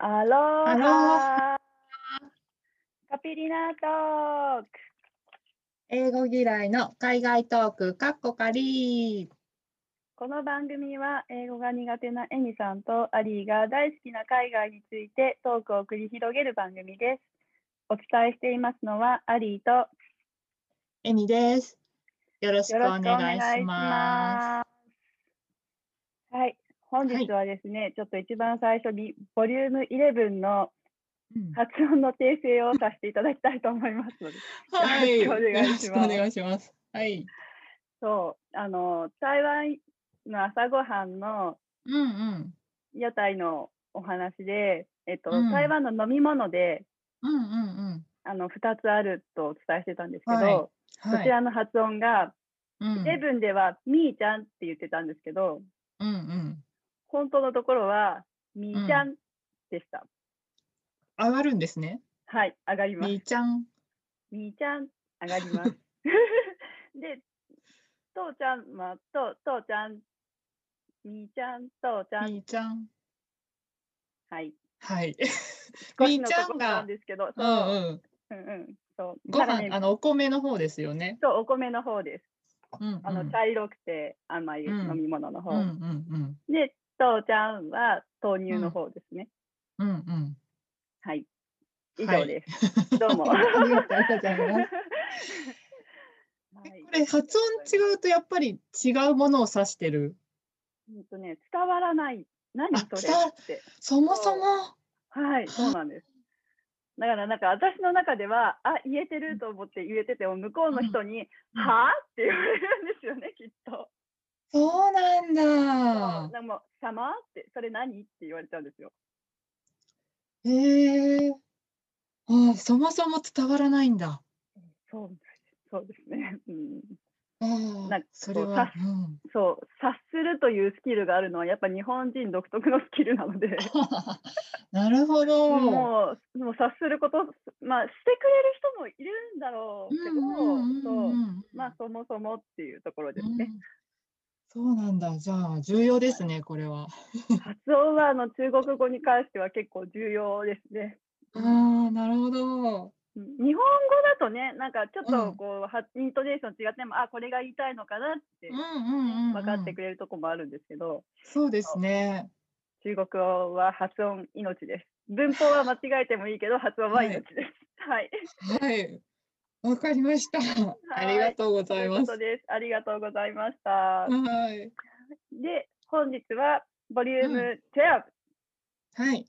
アロアロハカピリナトーク英語嫌いの海外トーク、かっこかり。この番組は英語が苦手なエミさんとアリーが大好きな海外についてトークを繰り広げる番組です。お伝えしていますのはアリーとエミです。よろしくお願いします。はい、本日はですね、ちょっと一番最初にボリューム11の発音の訂正をさせていただきたいと思いますので、はい、よろしくお願いします。はい。そう、あの台湾の朝ごはんのうんうん。屋台のお話で、えっと、うん台湾の飲み物でうんうんうん。あの2つあるとお伝えしてたんですけど、はいこはい。ちらの発音が、うんセブンではみーちゃんって言ってたんですけど、うんうん。本当のところはみーちゃんでした。上がるんですね。はい、上がります。みーちゃん。みーちゃん、上がります。で、とうちゃんは、と、とうちゃん、みーちゃん、とうちゃん、みーちゃん。はい。はい。少みーちゃんがなんですけど、うそう、んうん。うんうん、そう。ご飯、ねあの、お米の方ですよね。そう、お米の方です。うんうん。あの、茶色くて甘いうん飲み物の方。うんうんで、とうちゃんは豆乳の方ですね。うん。うんうん。はい。以はい上です。どうも。ありがとうございます。はいこれ発音違うとやっぱり違うものを指してる？うんとね、伝わらない。何あそれ？って。そもそも？はい、そうなんです。だからなんか私の中では、あ、言えてると思って言えてても、向こうの人に、うんは？あって言われるんですよね、きっと。そうなんだ。でも、様？って、それ何？って言われちゃうんですよ。へえ。あそもそも伝わらないんだ。そうですそうですね。うん、あなんかあ、それはさ。うん、そう、察するというスキルがあるのは、やっぱ日本人独特のスキルなので、なるほど。もう、もう察すること、まあ、してくれる人もいるんだろうけど、そう、まあ、そもそもっていうところですね。うんそうなんだ。じゃあ重要ですね、これは。発音はあの中国語に関しては結構重要ですね。ああ、なるほど。うん日本語だとね、なんかちょっうんとこう、はイントネーション違っても、あ、これが言いたいのかなってうんうんうん、分かってくれるとこもあるんですけど、そうですね。中国語は発音命です。文法は間違えてもいいけど、発音は命です。はい。はい。わかりました。ありがとうございます。ありがとうございました。はい。で、本日はボリューム12はい。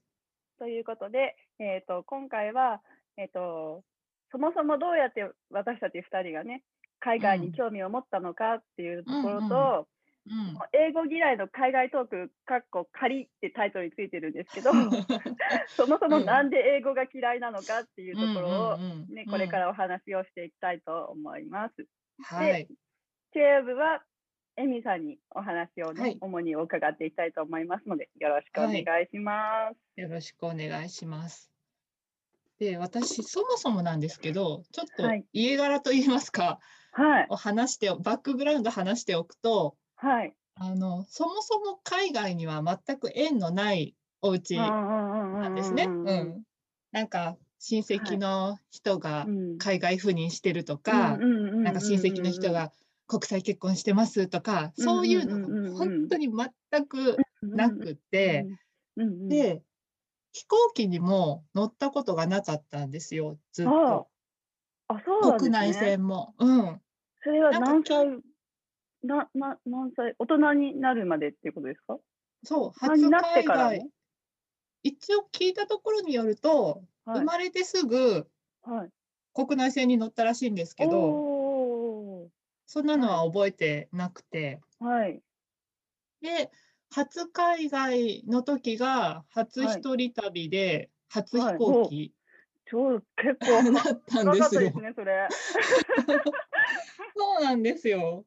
ということで、えっ、と、今回は、えっ、と、そもそもどうやって私たち2人がね、海外に興味を持ったのかっていうところと、うん。英語嫌いの海外トーク、かっこ仮ってタイトルについてるんですけど、そもそもなんで英語が嫌いなのかっていうところを、ね、これからお話をしていきたいと思います。はい。チェア部はエミさんにお話をね、はい主に伺っていきたいと思いますので、よろしくお願いします。よろしくお願いします。で、私、そもそもなんですけど、ちょっとはい家柄といいますか、はい、を話して、バックグラウンド話しておくと、はい。あの、そもそも海外には全く縁のないお家ななんですね。うん。なんか、親戚の人が海外赴任してるとか、なんか親戚の人が国際結婚してますとか、そういうのが本当に全くなくて、で、飛行機にも乗ったことがなかったんですよ、ずっと。国内線も。うん。それは何歳、な、な、何歳、大人になるまでっていうことですか？そう、初海外も。一応聞いたところによると、はい生まれてすぐはい。国内線に乗ったらしいんですけど、おそんなのは覚えてなくて。ーはい。で、初海外の時が初はい一人旅で、初はい飛行機超、結構、だったん長ですよ。ね、それ。そうなんですよ。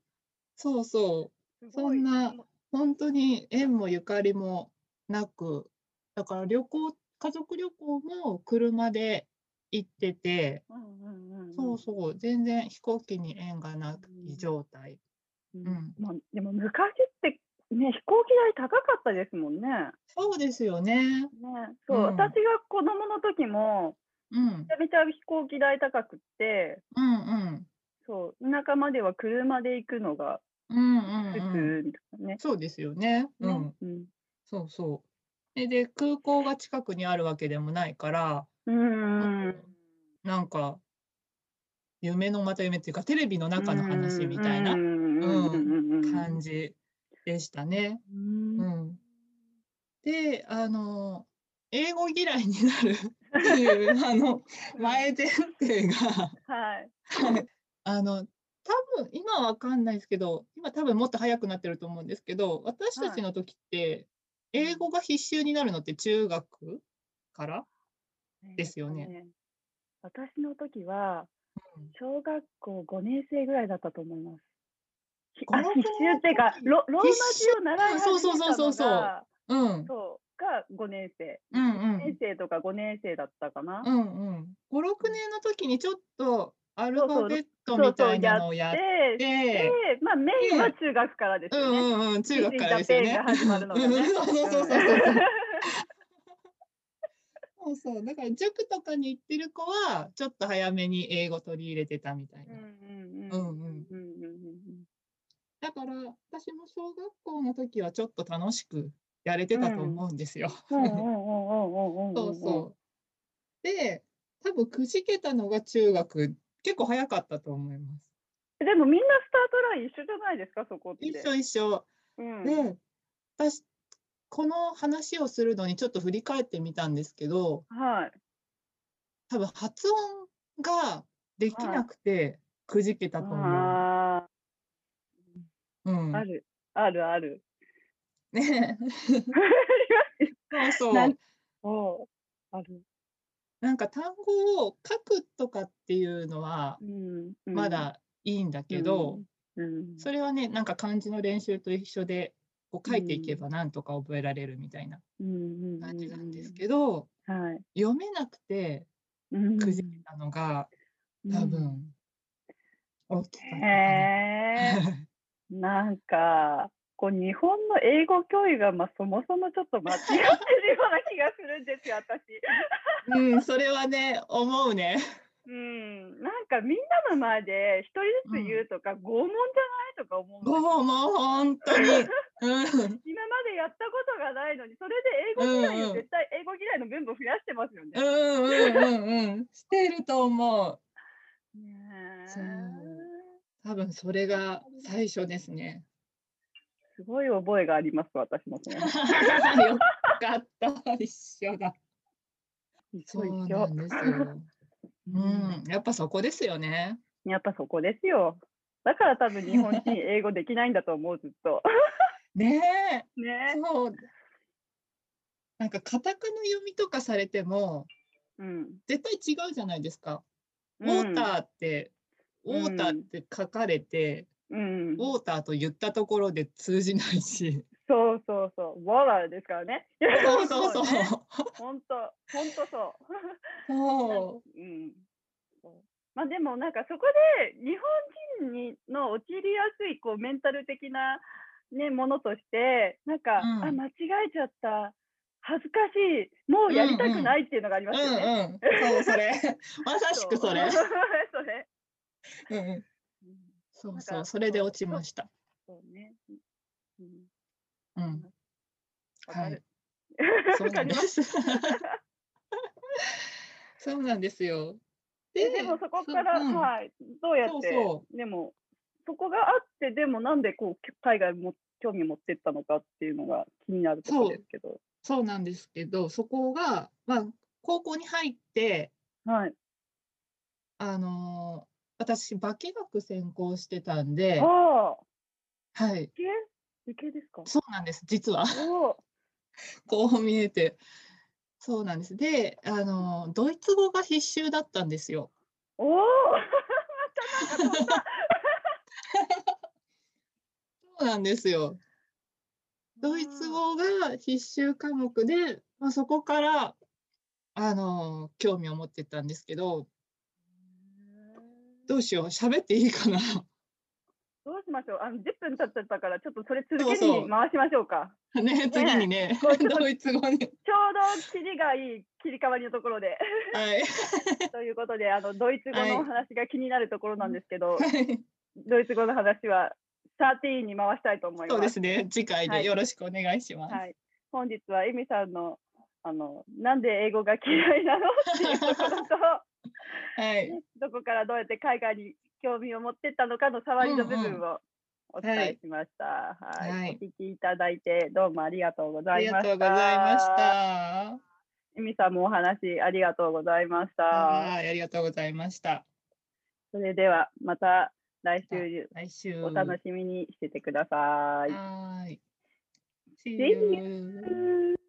そうそう。そんな本当に縁もゆかりもなく、だから旅行、家族旅行も車で行ってて、そうそう、全然飛行機に縁がない状態。うん。うん。まあ、でも昔ってね、飛行機代高かったですもんね。そうですよね。ね。そう、うん、私が子供の時も、うん、めちゃめちゃ飛行機代高くって、うんうん、そう、田舎までは車で行くのが普通ですね、そうですよね。うん、うん、そうそう。で空港が近くにあるわけでもないから、うん、なんか夢のまた夢っていうかテレビの中の話みたいな、うん、感じでしたね。うん、であの英語嫌いになるっていうあの前前提が、はい、あの多分今は分かんないですけど今多分もっと早くなってると思うんですけど私たちの時って英語が必修になるのって中学からですよね。ね私の時は小学校5年生ぐらいだったと思います。あ必修っていうかロローマ字を習い始めたのがそうそうそうそう。うん。そうが5年生。うんうん。年生とか5年生だったかな。うんうん。5、6年の時にちょっとアルファベットみたいなのをやって、でまあメインは中学からですよね。うんうん中学からですよね。始まるのがね。そうそうそうそう。そうそう。だから塾とかに行ってる子は、ちょっと早めに英語取り入れてたみたいな。だから、私も小学校の時はちょっと楽しくやれてたと思うんですよ。そうそう。で、多分くじけたのが中学、結構早かったと思います。でもみんなスタートライン一緒じゃないですか、そこって。一緒一緒。うん、で、私この話をするのにちょっと振り返ってみたんですけど、はい。多分発音ができなくてくじけたと思う。あうん。ある、あるある。ね。そうそう。おある。なんか単語を書くとかっていうのはまだいいんだけど、うん、それはねなんか漢字の練習と一緒でこう書いていけばなんとか覚えられるみたいな感じなんですけど、はい、読めなくてくじけたのが、多分大きかったへ なんかこう日本の英語教育が、まあ、そもそもちょっと間違ってるような気がするんですよ私。うん、それはね思うね。うん、なんかみんなの前で一人ずつ言うとか、拷問じゃないとか思う拷問、本当に。今までやったことがないのに、それで英語嫌いを絶対英語嫌いの分母増やしてますよね。うんうんうんうん。してると思う。ね多分それが最初ですね。すごい覚えがあります、私も、ね。よかった、一緒だ。そうなんですよ。うん、やっぱそこですよね。やっぱそこですよ。だから多分日本人英語できないんだと思う、ずっと。ねえ。ねそう。なんかカタカナ読みとかされても、うん、絶対違うじゃないですか。ウォーターって、ウォーターって書かれて、うん、ウォーターと言ったところで通じないし。そうそうそう、ウォーターですからね。そうそうそう。本当、本当そう。そう。うん。まあでもなんかそこで日本人にの陥りやすいこうメンタル的なねものとしてなんか、うん、あ間違えちゃった恥ずかしいもうやりたくないっていうのがありますよね。うんうん、そうそれ まさしくそれ。それ。うん、そうそうそれで落ちました。そうね。うん。うん、はい。そうなんです。そうなんですよ。ででもそこから、うん、はい、どうやってそう。でもそこがあってでもなんでこう海外も興味持ってったのかっていうのが気になるところですけど。そうなんですけどそこが、まあ、高校に入って、はい、あの私化学専攻してたんではい。理系ですか？そうなんです実は こう見えてそうなんです。で、あの、ドイツ語が必修だったんですよ。おお そうなんですよ。ドイツ語が必修科目で、まあ、そこから、あの、興味を持ってたんですけど、どうしよう、喋っていいかな。どうしましょう？あの10分経っちゃったから、ちょっとそれ続けに回しましょうか。そうそうね、次にね、ねドイツ語に。ちょうど切りがいい切り替わりのところで。はい。ということで、あのドイツ語の話が気になるところなんですけど、はい、ドイツ語の話は13に回したいと思います。そうですね、次回でよろしくお願いします。はい、本日はエミさんのあのなんで英語が嫌いなの？っていうところと、はい、どこからどうやって海外に興味を持ってったのかの触りの部分をお伝えしました。はい、はい、お聞きいただいてどうもありがとうございました。ありがとうございました。エミさんもお話ありがとうございました。はい、ありがとうございました。それではまた来週来週お楽しみにしててください。はい。See you.